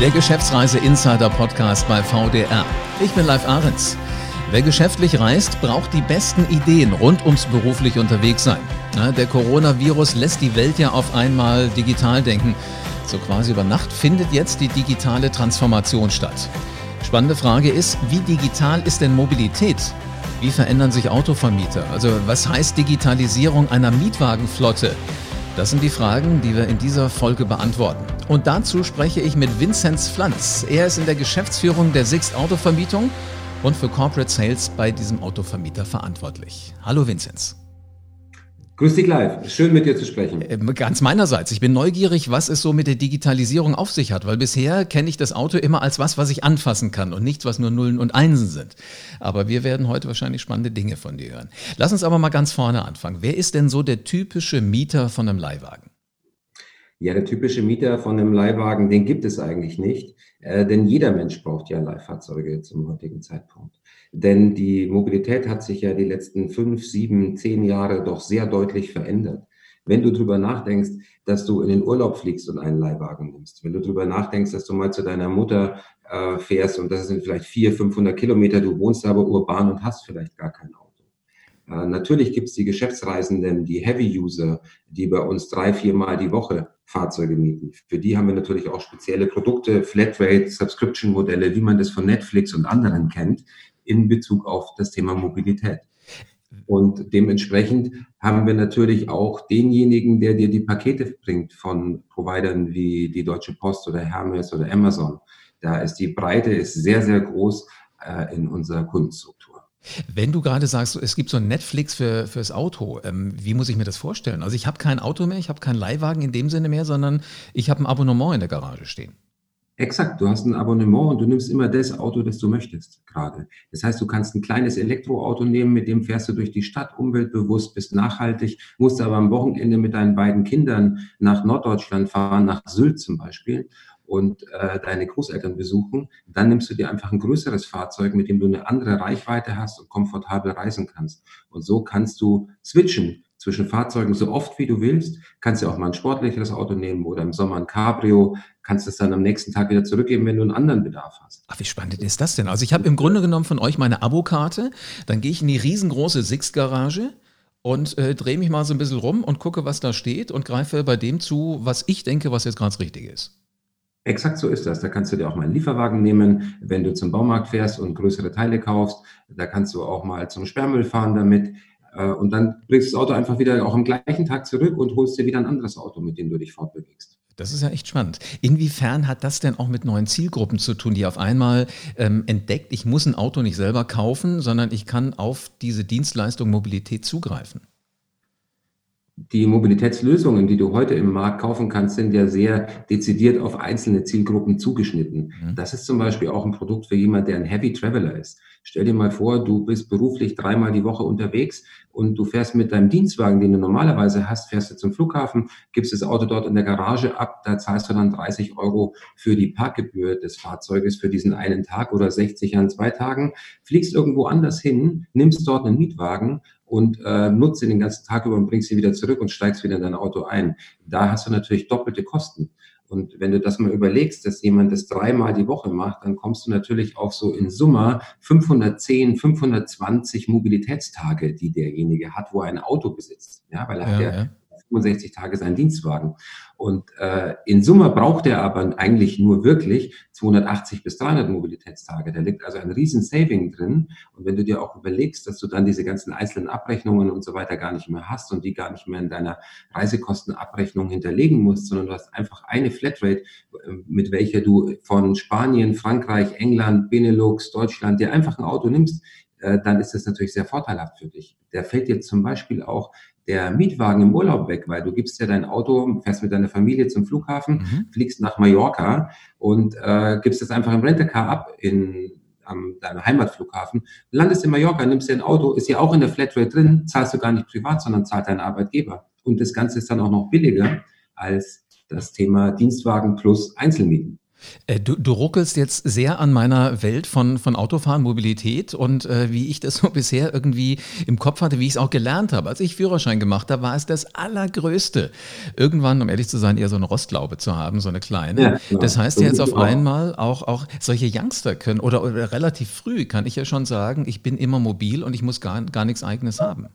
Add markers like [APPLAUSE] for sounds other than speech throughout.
Der Geschäftsreise Insider Podcast bei VDR. Ich bin Live Ahrens. Wer geschäftlich reist, braucht die besten Ideen rund ums beruflich unterwegs sein. der Coronavirus lässt die Welt ja auf einmal digital denken. So quasi über Nacht findet jetzt die digitale Transformation statt. Spannende Frage ist, wie digital ist denn Mobilität? Wie verändern sich Autovermieter? Also was heißt Digitalisierung einer Mietwagenflotte? Das sind die Fragen, die wir in dieser Folge beantworten. Und dazu spreche ich mit Vinzenz Pflanz. Er ist in der Geschäftsführung der Sixt Autovermietung und für Corporate Sales bei diesem Autovermieter verantwortlich. Hallo Vinzenz. Grüß dich live. Schön mit dir zu sprechen. Äh, ganz meinerseits. Ich bin neugierig, was es so mit der Digitalisierung auf sich hat, weil bisher kenne ich das Auto immer als was, was ich anfassen kann und nichts, was nur Nullen und Einsen sind. Aber wir werden heute wahrscheinlich spannende Dinge von dir hören. Lass uns aber mal ganz vorne anfangen. Wer ist denn so der typische Mieter von einem Leihwagen? Ja, der typische Mieter von einem Leihwagen, den gibt es eigentlich nicht, äh, denn jeder Mensch braucht ja Leihfahrzeuge zum heutigen Zeitpunkt. Denn die Mobilität hat sich ja die letzten fünf, sieben, zehn Jahre doch sehr deutlich verändert. Wenn du drüber nachdenkst, dass du in den Urlaub fliegst und einen Leihwagen nimmst, wenn du drüber nachdenkst, dass du mal zu deiner Mutter äh, fährst und das sind vielleicht vier, 500 Kilometer, du wohnst aber urban und hast vielleicht gar kein Auto. Äh, natürlich gibt es die Geschäftsreisenden, die Heavy-User, die bei uns drei, viermal die Woche Fahrzeuge mieten. Für die haben wir natürlich auch spezielle Produkte, Flatrate, Subscription-Modelle, wie man das von Netflix und anderen kennt, in Bezug auf das Thema Mobilität. Und dementsprechend haben wir natürlich auch denjenigen, der dir die Pakete bringt von Providern wie die Deutsche Post oder Hermes oder Amazon. Da ist die Breite ist sehr, sehr groß äh, in unserer Kundenstruktur. Wenn du gerade sagst, es gibt so ein Netflix für, fürs Auto, ähm, wie muss ich mir das vorstellen? Also ich habe kein Auto mehr, ich habe keinen Leihwagen in dem Sinne mehr, sondern ich habe ein Abonnement in der Garage stehen. Exakt, du hast ein Abonnement und du nimmst immer das Auto, das du möchtest gerade. Das heißt, du kannst ein kleines Elektroauto nehmen, mit dem fährst du durch die Stadt, umweltbewusst, bist nachhaltig, musst aber am Wochenende mit deinen beiden Kindern nach Norddeutschland fahren, nach Sylt zum Beispiel und äh, deine Großeltern besuchen. Dann nimmst du dir einfach ein größeres Fahrzeug, mit dem du eine andere Reichweite hast und komfortabel reisen kannst. Und so kannst du switchen zwischen Fahrzeugen so oft wie du willst. Kannst ja auch mal ein sportlicheres Auto nehmen oder im Sommer ein Cabrio. Kannst es dann am nächsten Tag wieder zurückgeben, wenn du einen anderen Bedarf hast. Ach, wie spannend ist das denn? Also ich habe im Grunde genommen von euch meine Abokarte. Dann gehe ich in die riesengroße Sixt-Garage und äh, drehe mich mal so ein bisschen rum und gucke, was da steht und greife bei dem zu, was ich denke, was jetzt gerade das Richtige ist. Exakt so ist das. Da kannst du dir auch mal einen Lieferwagen nehmen, wenn du zum Baumarkt fährst und größere Teile kaufst. Da kannst du auch mal zum Sperrmüll fahren damit. Äh, und dann bringst du das Auto einfach wieder auch am gleichen Tag zurück und holst dir wieder ein anderes Auto, mit dem du dich fortbewegst. Das ist ja echt spannend. Inwiefern hat das denn auch mit neuen Zielgruppen zu tun, die auf einmal ähm, entdeckt, ich muss ein Auto nicht selber kaufen, sondern ich kann auf diese Dienstleistung Mobilität zugreifen? die Mobilitätslösungen, die du heute im Markt kaufen kannst, sind ja sehr dezidiert auf einzelne Zielgruppen zugeschnitten. Mhm. Das ist zum Beispiel auch ein Produkt für jemand, der ein Heavy Traveler ist. Stell dir mal vor, du bist beruflich dreimal die Woche unterwegs und du fährst mit deinem Dienstwagen, den du normalerweise hast, fährst du zum Flughafen, gibst das Auto dort in der Garage ab, da zahlst du dann 30 Euro für die Parkgebühr des Fahrzeuges für diesen einen Tag oder 60 an zwei Tagen, fliegst irgendwo anders hin, nimmst dort einen Mietwagen und äh, nutzt ihn den ganzen Tag über und bringst ihn wieder zurück und steigst wieder in dein Auto ein. Da hast du natürlich doppelte Kosten. Und wenn du das mal überlegst, dass jemand das dreimal die Woche macht, dann kommst du natürlich auch so in Summe 510, 520 Mobilitätstage, die derjenige hat, wo er ein Auto besitzt. Ja, weil er ja, hat ja, ja 65 Tage seinen Dienstwagen. Und äh, in Summe braucht er aber eigentlich nur wirklich 280 bis 300 Mobilitätstage. Da liegt also ein riesen Saving drin. Und wenn du dir auch überlegst, dass du dann diese ganzen einzelnen Abrechnungen und so weiter gar nicht mehr hast und die gar nicht mehr in deiner Reisekostenabrechnung hinterlegen musst, sondern du hast einfach eine Flatrate, äh, mit welcher du von Spanien, Frankreich, England, Benelux, Deutschland dir einfach ein Auto nimmst, äh, dann ist das natürlich sehr vorteilhaft für dich. Der fällt dir zum Beispiel auch der Mietwagen im Urlaub weg, weil du gibst ja dein Auto, fährst mit deiner Familie zum Flughafen, mhm. fliegst nach Mallorca und äh, gibst es einfach im Rentacar ab in am deinem Heimatflughafen, landest in Mallorca, nimmst dir ein Auto, ist ja auch in der Flatrate drin, zahlst du gar nicht privat, sondern zahlt dein Arbeitgeber. Und das Ganze ist dann auch noch billiger als das Thema Dienstwagen plus Einzelmieten. Äh, du, du ruckelst jetzt sehr an meiner Welt von, von Autofahren, Mobilität und äh, wie ich das so [LAUGHS] bisher irgendwie im Kopf hatte, wie ich es auch gelernt habe. Als ich Führerschein gemacht habe, war es das Allergrößte. Irgendwann, um ehrlich zu sein, eher so eine Rostlaube zu haben, so eine kleine. Ja, genau. Das heißt jetzt auf einmal auch, auch solche Youngster können oder, oder relativ früh kann ich ja schon sagen, ich bin immer mobil und ich muss gar, gar nichts eigenes haben.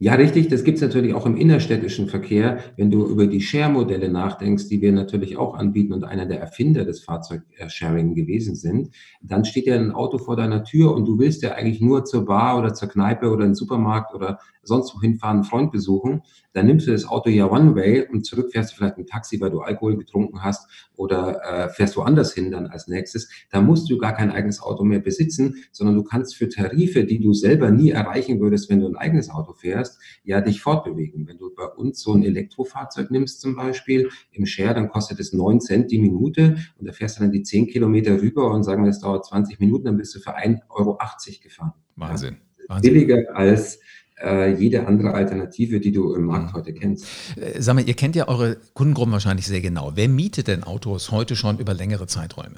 Ja, richtig. Das gibt es natürlich auch im innerstädtischen Verkehr. Wenn du über die Share-Modelle nachdenkst, die wir natürlich auch anbieten und einer der Erfinder des Fahrzeugsharing gewesen sind, dann steht ja ein Auto vor deiner Tür und du willst ja eigentlich nur zur Bar oder zur Kneipe oder in den Supermarkt oder sonst wohin fahren, einen Freund besuchen, dann nimmst du das Auto ja One-Way und zurück fährst du vielleicht ein Taxi, weil du Alkohol getrunken hast oder äh, fährst woanders hin dann als nächstes. Da musst du gar kein eigenes Auto mehr besitzen, sondern du kannst für Tarife, die du selber nie erreichen würdest, wenn du ein eigenes Auto fährst, ja dich fortbewegen. Wenn du bei uns so ein Elektrofahrzeug nimmst zum Beispiel im Share, dann kostet es 9 Cent die Minute und da fährst du dann die 10 Kilometer rüber und sagen wir, das dauert 20 Minuten, dann bist du für 1,80 Euro gefahren. Wahnsinn. Wahnsinn. Billiger als äh, jede andere Alternative, die du im Markt mhm. heute kennst. Äh, sag mal, ihr kennt ja eure Kundengruppen wahrscheinlich sehr genau. Wer mietet denn Autos heute schon über längere Zeiträume?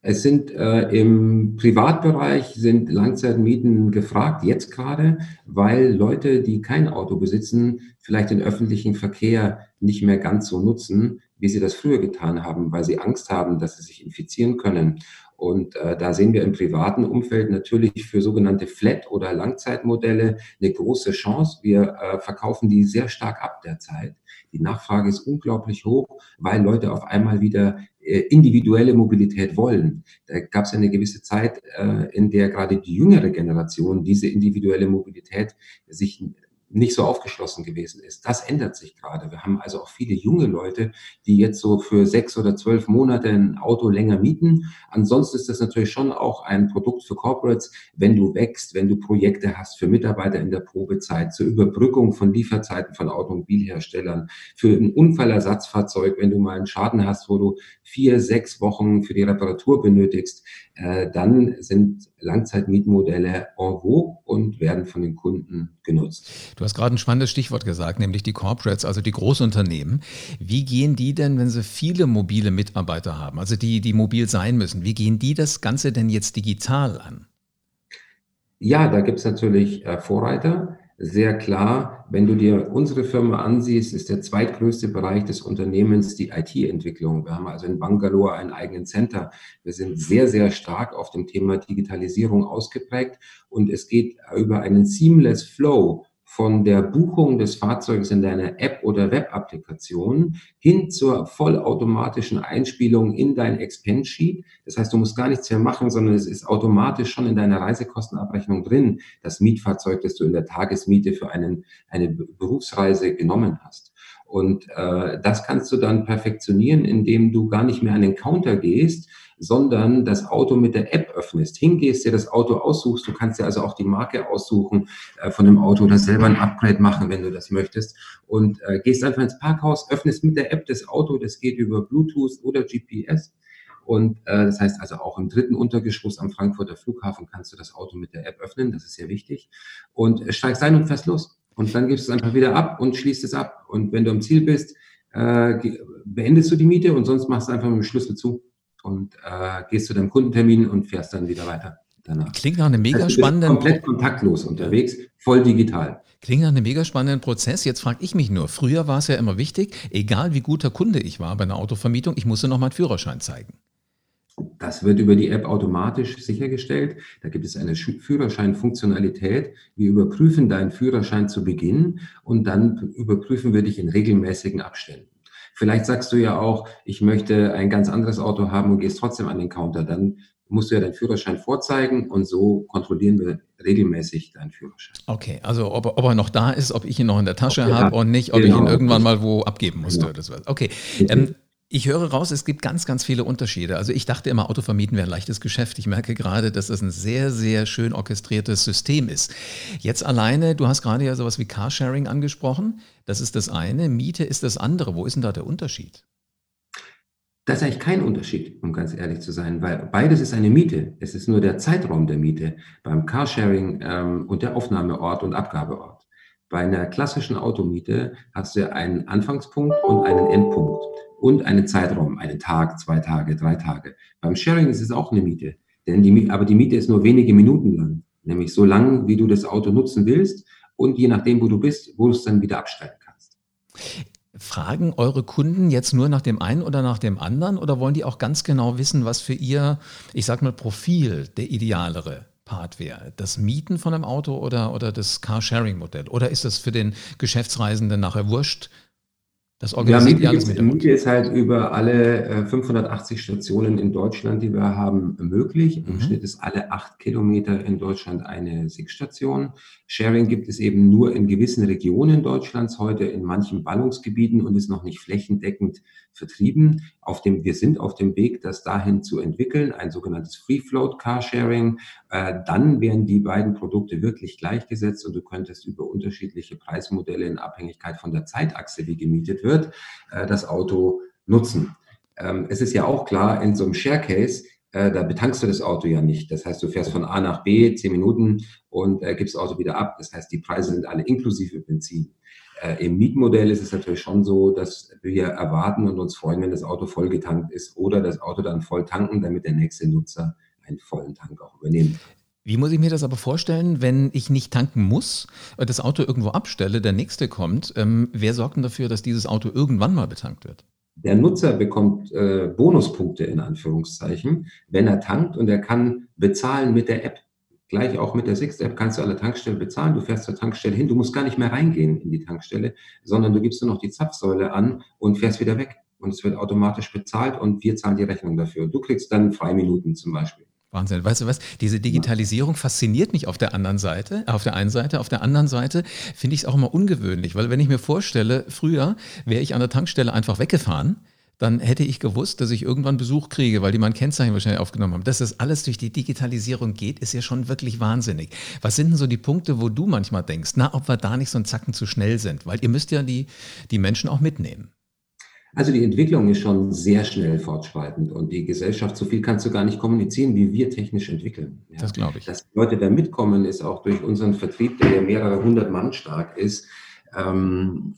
Es sind äh, im Privatbereich sind Langzeitmieten gefragt, jetzt gerade, weil Leute, die kein Auto besitzen, vielleicht den öffentlichen Verkehr nicht mehr ganz so nutzen, wie sie das früher getan haben, weil sie Angst haben, dass sie sich infizieren können. Und äh, da sehen wir im privaten Umfeld natürlich für sogenannte Flat- oder Langzeitmodelle eine große Chance. Wir äh, verkaufen die sehr stark ab derzeit. Die Nachfrage ist unglaublich hoch, weil Leute auf einmal wieder äh, individuelle Mobilität wollen. Da gab es eine gewisse Zeit, äh, in der gerade die jüngere Generation diese individuelle Mobilität sich nicht so aufgeschlossen gewesen ist. Das ändert sich gerade. Wir haben also auch viele junge Leute, die jetzt so für sechs oder zwölf Monate ein Auto länger mieten. Ansonsten ist das natürlich schon auch ein Produkt für Corporates, wenn du wächst, wenn du Projekte hast für Mitarbeiter in der Probezeit, zur Überbrückung von Lieferzeiten von Automobilherstellern, für ein Unfallersatzfahrzeug, wenn du mal einen Schaden hast, wo du vier, sechs Wochen für die Reparatur benötigst, äh, dann sind Langzeitmietmodelle en vogue und werden von den Kunden genutzt. Du hast gerade ein spannendes Stichwort gesagt, nämlich die Corporates, also die Großunternehmen. Wie gehen die denn, wenn sie viele mobile Mitarbeiter haben, also die, die mobil sein müssen, wie gehen die das Ganze denn jetzt digital an? Ja, da gibt es natürlich äh, Vorreiter sehr klar, wenn du dir unsere Firma ansiehst, ist der zweitgrößte Bereich des Unternehmens die IT-Entwicklung. Wir haben also in Bangalore einen eigenen Center. Wir sind sehr, sehr stark auf dem Thema Digitalisierung ausgeprägt und es geht über einen seamless Flow von der Buchung des Fahrzeugs in deiner App oder Web-Applikation hin zur vollautomatischen Einspielung in dein Expense Sheet. Das heißt, du musst gar nichts mehr machen, sondern es ist automatisch schon in deiner Reisekostenabrechnung drin, das Mietfahrzeug, das du in der Tagesmiete für einen, eine Berufsreise genommen hast. Und äh, das kannst du dann perfektionieren, indem du gar nicht mehr an den Counter gehst, sondern das Auto mit der App öffnest, hingehst, dir das Auto aussuchst. Du kannst dir also auch die Marke aussuchen äh, von dem Auto oder selber ein Upgrade machen, wenn du das möchtest. Und äh, gehst einfach ins Parkhaus, öffnest mit der App das Auto, das geht über Bluetooth oder GPS. Und äh, das heißt also auch im dritten Untergeschoss am Frankfurter Flughafen kannst du das Auto mit der App öffnen, das ist sehr wichtig. Und äh, steigst ein und fährst los. Und dann gibst du es einfach wieder ab und schließt es ab. Und wenn du am Ziel bist, äh, beendest du die Miete und sonst machst du einfach mit dem Schlüssel zu und äh, gehst zu deinem Kundentermin und fährst dann wieder weiter. Danach. Klingt nach einem mega also spannenden. Komplett kontaktlos unterwegs, voll digital. Klingt nach einem mega spannenden Prozess. Jetzt frage ich mich nur, früher war es ja immer wichtig, egal wie guter Kunde ich war bei einer Autovermietung, ich musste noch meinen Führerschein zeigen. Das wird über die App automatisch sichergestellt. Da gibt es eine Führerscheinfunktionalität. Wir überprüfen deinen Führerschein zu Beginn und dann überprüfen wir dich in regelmäßigen Abständen. Vielleicht sagst du ja auch, ich möchte ein ganz anderes Auto haben und gehst trotzdem an den Counter. Dann musst du ja deinen Führerschein vorzeigen und so kontrollieren wir regelmäßig deinen Führerschein. Okay, also ob, ob er noch da ist, ob ich ihn noch in der Tasche habe und nicht, ob genau. ich ihn irgendwann mal wo abgeben musste. Genau. Okay. Ähm, ich höre raus, es gibt ganz, ganz viele Unterschiede. Also ich dachte immer, Autovermieten wäre ein leichtes Geschäft. Ich merke gerade, dass das ein sehr, sehr schön orchestriertes System ist. Jetzt alleine, du hast gerade ja sowas wie Carsharing angesprochen. Das ist das eine. Miete ist das andere. Wo ist denn da der Unterschied? Das ist eigentlich kein Unterschied, um ganz ehrlich zu sein, weil beides ist eine Miete. Es ist nur der Zeitraum der Miete beim Carsharing ähm, und der Aufnahmeort und Abgabeort. Bei einer klassischen Automiete hast du einen Anfangspunkt und einen Endpunkt. Und einen Zeitraum, einen Tag, zwei Tage, drei Tage. Beim Sharing ist es auch eine Miete. Denn die, aber die Miete ist nur wenige Minuten lang. Nämlich so lang, wie du das Auto nutzen willst und je nachdem, wo du bist, wo du es dann wieder abstellen kannst. Fragen eure Kunden jetzt nur nach dem einen oder nach dem anderen oder wollen die auch ganz genau wissen, was für ihr, ich sag mal, Profil der idealere Part wäre? Das Mieten von einem Auto oder, oder das Carsharing-Modell? Oder ist das für den Geschäftsreisenden nachher wurscht, das organisiert ja, Miete, Miete ist halt über alle 580 äh, Stationen in Deutschland, die wir haben, möglich. Im mhm. Schnitt ist alle acht Kilometer in Deutschland eine SIG-Station. Sharing gibt es eben nur in gewissen Regionen Deutschlands heute, in manchen Ballungsgebieten und ist noch nicht flächendeckend vertrieben. Auf dem, wir sind auf dem Weg, das dahin zu entwickeln, ein sogenanntes Free Float Carsharing. Äh, dann wären die beiden Produkte wirklich gleichgesetzt und du könntest über unterschiedliche Preismodelle in Abhängigkeit von der Zeitachse, wie gemietet wird, äh, das Auto nutzen. Ähm, es ist ja auch klar, in so einem Share Case, äh, da betankst du das Auto ja nicht. Das heißt, du fährst von A nach B zehn Minuten und äh, gibst das Auto wieder ab. Das heißt, die Preise sind alle inklusive Benzin. Äh, Im Mietmodell ist es natürlich schon so, dass wir erwarten und uns freuen, wenn das Auto voll getankt ist oder das Auto dann voll tanken, damit der nächste Nutzer einen vollen Tank auch übernehmen kann. Wie muss ich mir das aber vorstellen, wenn ich nicht tanken muss, das Auto irgendwo abstelle, der nächste kommt? Ähm, wer sorgt denn dafür, dass dieses Auto irgendwann mal betankt wird? Der Nutzer bekommt äh, Bonuspunkte in Anführungszeichen, wenn er tankt und er kann bezahlen mit der App. Gleich auch mit der Sixt-App kannst du alle Tankstellen bezahlen. Du fährst zur Tankstelle hin. Du musst gar nicht mehr reingehen in die Tankstelle, sondern du gibst nur noch die Zapfsäule an und fährst wieder weg. Und es wird automatisch bezahlt und wir zahlen die Rechnung dafür. Du kriegst dann Freiminuten zum Beispiel. Wahnsinn. Weißt du was? Diese Digitalisierung fasziniert mich auf der anderen Seite, auf der einen Seite. Auf der anderen Seite finde ich es auch immer ungewöhnlich, weil wenn ich mir vorstelle, früher wäre ich an der Tankstelle einfach weggefahren dann hätte ich gewusst, dass ich irgendwann Besuch kriege, weil die mein Kennzeichen wahrscheinlich aufgenommen haben. Dass das alles durch die Digitalisierung geht, ist ja schon wirklich wahnsinnig. Was sind denn so die Punkte, wo du manchmal denkst, na, ob wir da nicht so einen Zacken zu schnell sind? Weil ihr müsst ja die, die Menschen auch mitnehmen. Also die Entwicklung ist schon sehr schnell fortschreitend und die Gesellschaft, so viel kannst du gar nicht kommunizieren, wie wir technisch entwickeln. Ja. Das glaube ich. Dass Leute da mitkommen, ist auch durch unseren Vertrieb, der ja mehrere hundert Mann stark ist, ähm,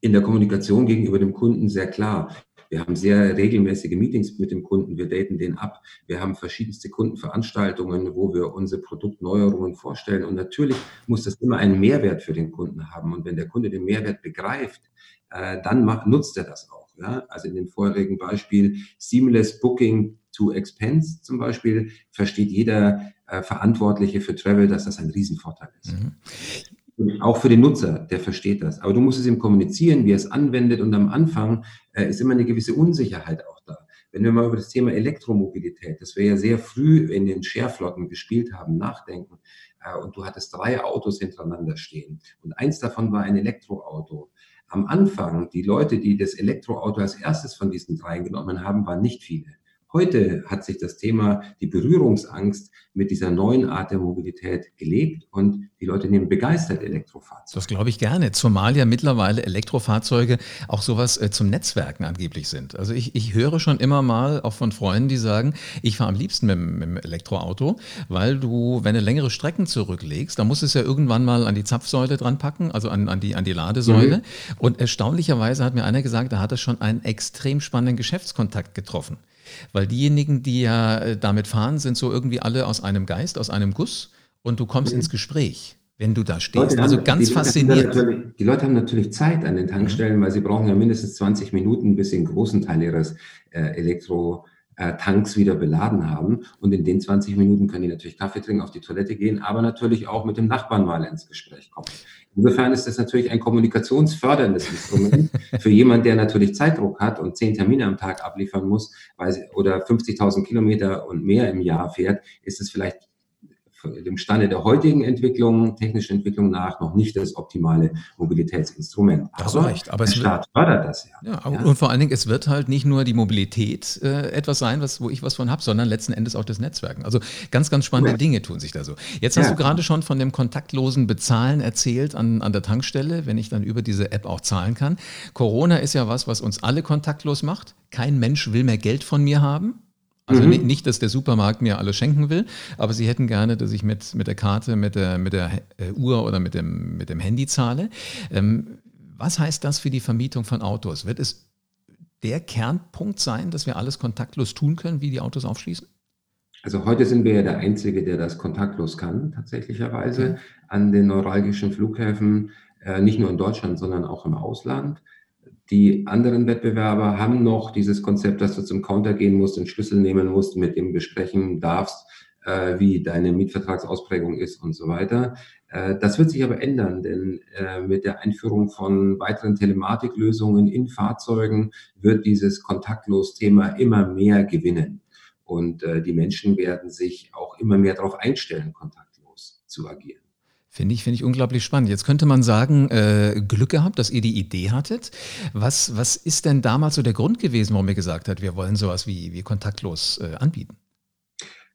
in der Kommunikation gegenüber dem Kunden sehr klar. Wir haben sehr regelmäßige Meetings mit dem Kunden, wir daten den ab. Wir haben verschiedenste Kundenveranstaltungen, wo wir unsere Produktneuerungen vorstellen. Und natürlich muss das immer einen Mehrwert für den Kunden haben. Und wenn der Kunde den Mehrwert begreift, äh, dann macht, nutzt er das auch. Ja? Also in dem vorherigen Beispiel Seamless Booking to Expense zum Beispiel versteht jeder äh, Verantwortliche für Travel, dass das ein Riesenvorteil ist. Mhm. Auch für den Nutzer, der versteht das. Aber du musst es ihm kommunizieren, wie er es anwendet. Und am Anfang äh, ist immer eine gewisse Unsicherheit auch da. Wenn wir mal über das Thema Elektromobilität, das wir ja sehr früh in den Shareflotten gespielt haben, nachdenken, und du hattest drei Autos hintereinander stehen und eins davon war ein Elektroauto. Am Anfang, die Leute, die das Elektroauto als erstes von diesen dreien genommen haben, waren nicht viele. Heute hat sich das Thema, die Berührungsangst mit dieser neuen Art der Mobilität gelegt und die Leute nehmen begeistert Elektrofahrzeuge. Das glaube ich gerne, zumal ja mittlerweile Elektrofahrzeuge auch sowas äh, zum Netzwerken angeblich sind. Also ich, ich höre schon immer mal auch von Freunden, die sagen, ich fahre am liebsten mit, mit dem Elektroauto, weil du, wenn du längere Strecken zurücklegst, dann musst du es ja irgendwann mal an die Zapfsäule dran packen, also an, an, die, an die Ladesäule. Mhm. Und erstaunlicherweise hat mir einer gesagt, da hat er schon einen extrem spannenden Geschäftskontakt getroffen. Weil diejenigen, die ja äh, damit fahren, sind so irgendwie alle aus einem Geist, aus einem Guss und du kommst mhm. ins Gespräch wenn du da stehst. Leute also haben, ganz die faszinierend. Die Leute haben natürlich Zeit an den Tankstellen, mhm. weil sie brauchen ja mindestens 20 Minuten, bis sie einen großen Teil ihres äh, Elektro-Tanks wieder beladen haben. Und in den 20 Minuten können die natürlich Kaffee trinken, auf die Toilette gehen, aber natürlich auch mit dem Nachbarn mal ins Gespräch kommen. Insofern ist das natürlich ein kommunikationsförderndes Instrument [LAUGHS] für jemand, der natürlich Zeitdruck hat und zehn Termine am Tag abliefern muss weil sie, oder 50.000 Kilometer und mehr im Jahr fährt, ist es vielleicht dem Stande der heutigen Entwicklung, technischen Entwicklung nach noch nicht das optimale Mobilitätsinstrument. Aber recht. Aber der Staat fördert das ja. ja, ja. Und vor allen Dingen, es wird halt nicht nur die Mobilität äh, etwas sein, was, wo ich was von habe, sondern letzten Endes auch das Netzwerken. Also ganz, ganz spannende ja. Dinge tun sich da so. Jetzt hast du gerade schon von dem kontaktlosen Bezahlen erzählt an, an der Tankstelle, wenn ich dann über diese App auch zahlen kann. Corona ist ja was, was uns alle kontaktlos macht. Kein Mensch will mehr Geld von mir haben. Also mhm. nicht, dass der Supermarkt mir alles schenken will, aber sie hätten gerne, dass ich mit, mit der Karte, mit der, mit der äh, Uhr oder mit dem, mit dem Handy zahle. Ähm, was heißt das für die Vermietung von Autos? Wird es der Kernpunkt sein, dass wir alles kontaktlos tun können, wie die Autos aufschließen? Also heute sind wir ja der Einzige, der das kontaktlos kann, tatsächlicherweise, an den neuralgischen Flughäfen, äh, nicht nur in Deutschland, sondern auch im Ausland. Die anderen Wettbewerber haben noch dieses Konzept, dass du zum Counter gehen musst, den Schlüssel nehmen musst, mit dem besprechen darfst, äh, wie deine Mietvertragsausprägung ist und so weiter. Äh, das wird sich aber ändern, denn äh, mit der Einführung von weiteren Telematiklösungen in Fahrzeugen wird dieses Kontaktlos-Thema immer mehr gewinnen. Und äh, die Menschen werden sich auch immer mehr darauf einstellen, kontaktlos zu agieren. Finde ich, finde ich unglaublich spannend. Jetzt könnte man sagen, äh, Glück gehabt, dass ihr die Idee hattet. Was, was ist denn damals so der Grund gewesen, warum ihr gesagt habt, wir wollen sowas wie, wie kontaktlos äh, anbieten?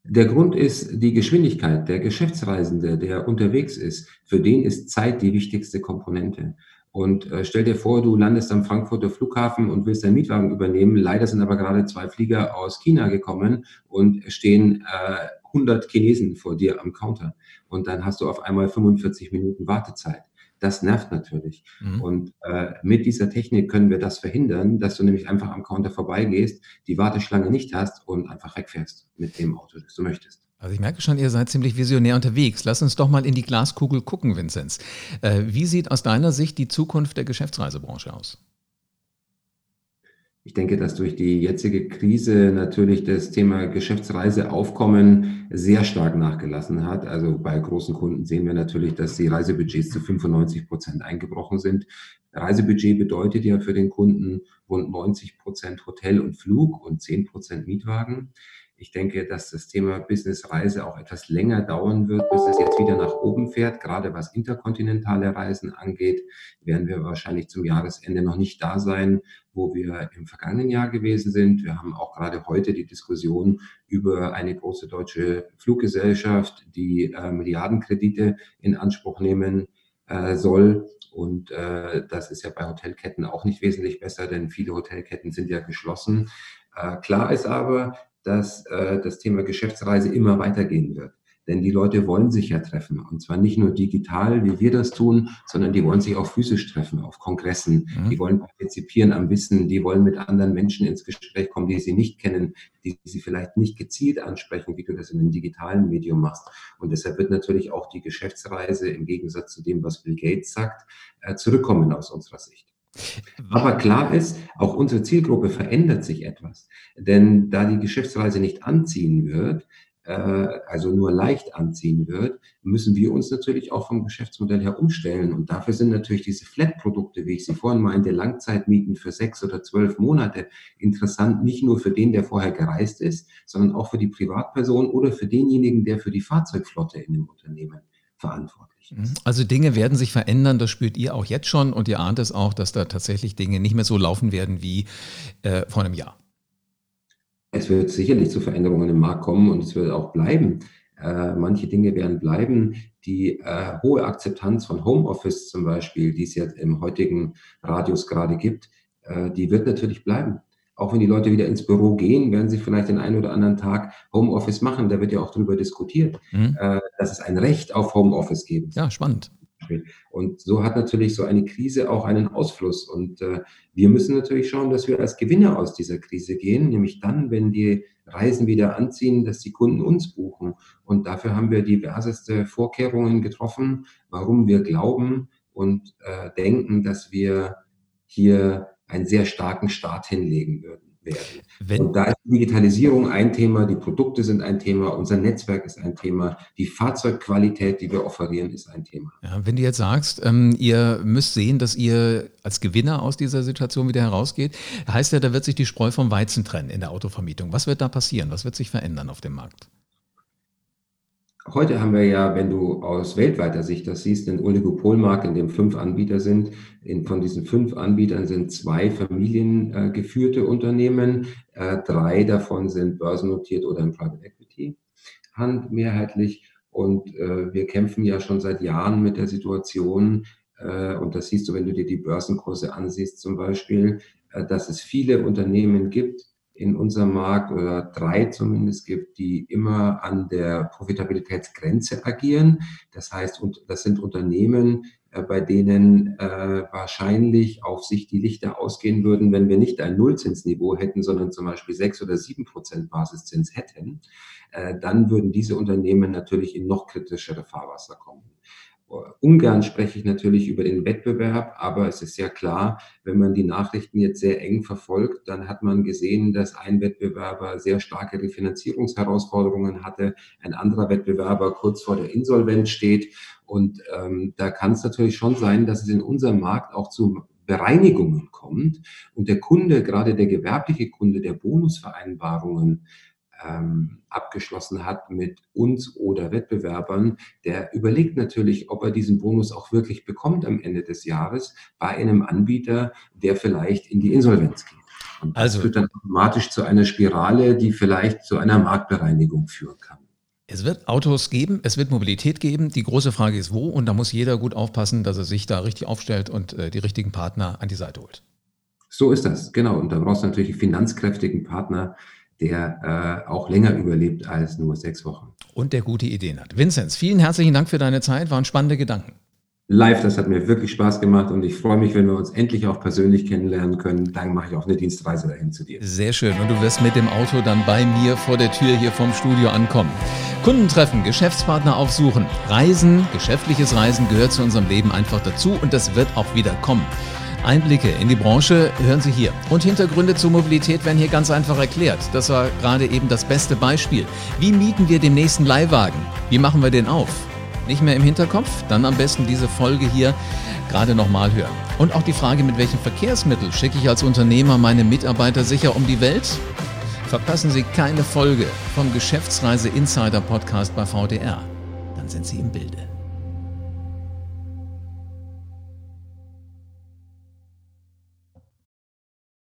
Der Grund ist die Geschwindigkeit. Der Geschäftsreisende, der unterwegs ist, für den ist Zeit die wichtigste Komponente. Und äh, stell dir vor, du landest am Frankfurter Flughafen und willst deinen Mietwagen übernehmen. Leider sind aber gerade zwei Flieger aus China gekommen und stehen äh, 100 Chinesen vor dir am Counter. Und dann hast du auf einmal 45 Minuten Wartezeit. Das nervt natürlich. Mhm. Und äh, mit dieser Technik können wir das verhindern, dass du nämlich einfach am Counter vorbeigehst, die Warteschlange nicht hast und einfach wegfährst mit dem Auto, das du möchtest. Also ich merke schon, ihr seid ziemlich visionär unterwegs. Lass uns doch mal in die Glaskugel gucken, Vinzenz. Äh, wie sieht aus deiner Sicht die Zukunft der Geschäftsreisebranche aus? Ich denke, dass durch die jetzige Krise natürlich das Thema Geschäftsreiseaufkommen sehr stark nachgelassen hat. Also bei großen Kunden sehen wir natürlich, dass die Reisebudgets zu 95 Prozent eingebrochen sind. Reisebudget bedeutet ja für den Kunden rund 90 Prozent Hotel und Flug und 10 Prozent Mietwagen. Ich denke, dass das Thema Business-Reise auch etwas länger dauern wird, bis es jetzt wieder nach oben fährt. Gerade was interkontinentale Reisen angeht, werden wir wahrscheinlich zum Jahresende noch nicht da sein, wo wir im vergangenen Jahr gewesen sind. Wir haben auch gerade heute die Diskussion über eine große deutsche Fluggesellschaft, die äh, Milliardenkredite in Anspruch nehmen äh, soll. Und äh, das ist ja bei Hotelketten auch nicht wesentlich besser, denn viele Hotelketten sind ja geschlossen. Äh, klar ist aber, dass äh, das Thema Geschäftsreise immer weitergehen wird. Denn die Leute wollen sich ja treffen. Und zwar nicht nur digital, wie wir das tun, sondern die wollen sich auch physisch treffen, auf Kongressen. Mhm. Die wollen partizipieren am Wissen. Die wollen mit anderen Menschen ins Gespräch kommen, die sie nicht kennen, die sie vielleicht nicht gezielt ansprechen, wie du das in einem digitalen Medium machst. Und deshalb wird natürlich auch die Geschäftsreise im Gegensatz zu dem, was Bill Gates sagt, äh, zurückkommen aus unserer Sicht. Aber klar ist, auch unsere Zielgruppe verändert sich etwas. Denn da die Geschäftsreise nicht anziehen wird, äh, also nur leicht anziehen wird, müssen wir uns natürlich auch vom Geschäftsmodell her umstellen. Und dafür sind natürlich diese Flat-Produkte, wie ich sie vorhin meinte, Langzeitmieten für sechs oder zwölf Monate interessant, nicht nur für den, der vorher gereist ist, sondern auch für die Privatperson oder für denjenigen, der für die Fahrzeugflotte in dem Unternehmen verantwortlich ist. Mhm. Also Dinge werden sich verändern, das spürt ihr auch jetzt schon und ihr ahnt es auch, dass da tatsächlich Dinge nicht mehr so laufen werden wie äh, vor einem Jahr. Es wird sicherlich zu Veränderungen im Markt kommen und es wird auch bleiben. Äh, manche Dinge werden bleiben. Die äh, hohe Akzeptanz von Homeoffice zum Beispiel, die es jetzt im heutigen Radius gerade gibt, äh, die wird natürlich bleiben auch wenn die Leute wieder ins Büro gehen, werden sie vielleicht den einen oder anderen Tag Homeoffice machen. Da wird ja auch darüber diskutiert, mhm. äh, dass es ein Recht auf Homeoffice gibt. Ja, spannend. Und so hat natürlich so eine Krise auch einen Ausfluss. Und äh, wir müssen natürlich schauen, dass wir als Gewinner aus dieser Krise gehen, nämlich dann, wenn die Reisen wieder anziehen, dass die Kunden uns buchen. Und dafür haben wir diverseste Vorkehrungen getroffen, warum wir glauben und äh, denken, dass wir hier einen sehr starken Start hinlegen würden. Werden. Wenn, und da ist Digitalisierung ein Thema, die Produkte sind ein Thema, unser Netzwerk ist ein Thema, die Fahrzeugqualität, die wir offerieren, ist ein Thema. Ja, wenn du jetzt sagst, ähm, ihr müsst sehen, dass ihr als Gewinner aus dieser Situation wieder herausgeht, heißt ja, da wird sich die Spreu vom Weizen trennen in der Autovermietung. Was wird da passieren? Was wird sich verändern auf dem Markt? Heute haben wir ja, wenn du aus weltweiter Sicht das siehst, einen Oligopolmarkt, in dem fünf Anbieter sind. In, von diesen fünf Anbietern sind zwei familiengeführte äh, Unternehmen. Äh, drei davon sind börsennotiert oder im Private Equity Hand mehrheitlich. Und äh, wir kämpfen ja schon seit Jahren mit der Situation, äh, und das siehst du, wenn du dir die Börsenkurse ansiehst zum Beispiel, äh, dass es viele Unternehmen gibt, in unserem Markt oder drei zumindest gibt, die immer an der Profitabilitätsgrenze agieren. Das heißt, und das sind Unternehmen, äh, bei denen äh, wahrscheinlich auf sich die Lichter ausgehen würden, wenn wir nicht ein Nullzinsniveau hätten, sondern zum Beispiel sechs oder sieben Prozent Basiszins hätten, äh, dann würden diese Unternehmen natürlich in noch kritischere Fahrwasser kommen. Ungern spreche ich natürlich über den Wettbewerb, aber es ist ja klar, wenn man die Nachrichten jetzt sehr eng verfolgt, dann hat man gesehen, dass ein Wettbewerber sehr starke Refinanzierungsherausforderungen hatte, ein anderer Wettbewerber kurz vor der Insolvenz steht. Und ähm, da kann es natürlich schon sein, dass es in unserem Markt auch zu Bereinigungen kommt und der Kunde, gerade der gewerbliche Kunde, der Bonusvereinbarungen ähm, abgeschlossen hat mit uns oder Wettbewerbern, der überlegt natürlich, ob er diesen Bonus auch wirklich bekommt am Ende des Jahres bei einem Anbieter, der vielleicht in die Insolvenz geht. Und das also, führt dann automatisch zu einer Spirale, die vielleicht zu einer Marktbereinigung führen kann. Es wird Autos geben, es wird Mobilität geben. Die große Frage ist, wo? Und da muss jeder gut aufpassen, dass er sich da richtig aufstellt und äh, die richtigen Partner an die Seite holt. So ist das, genau. Und da brauchst du natürlich einen finanzkräftigen Partner, der äh, auch länger überlebt als nur sechs Wochen. Und der gute Ideen hat. Vinzenz, vielen herzlichen Dank für deine Zeit, waren spannende Gedanken. Live, das hat mir wirklich Spaß gemacht und ich freue mich, wenn wir uns endlich auch persönlich kennenlernen können. Dann mache ich auch eine Dienstreise dahin zu dir. Sehr schön. Und du wirst mit dem Auto dann bei mir vor der Tür hier vom Studio ankommen. Kunden treffen, Geschäftspartner aufsuchen. Reisen, geschäftliches Reisen gehört zu unserem Leben einfach dazu und das wird auch wieder kommen. Einblicke in die Branche hören Sie hier. Und Hintergründe zur Mobilität werden hier ganz einfach erklärt. Das war gerade eben das beste Beispiel. Wie mieten wir den nächsten Leihwagen? Wie machen wir den auf? Nicht mehr im Hinterkopf? Dann am besten diese Folge hier gerade nochmal hören. Und auch die Frage, mit welchem Verkehrsmittel schicke ich als Unternehmer meine Mitarbeiter sicher um die Welt? Verpassen Sie keine Folge vom Geschäftsreise Insider Podcast bei VDR. Dann sind Sie im Bilde.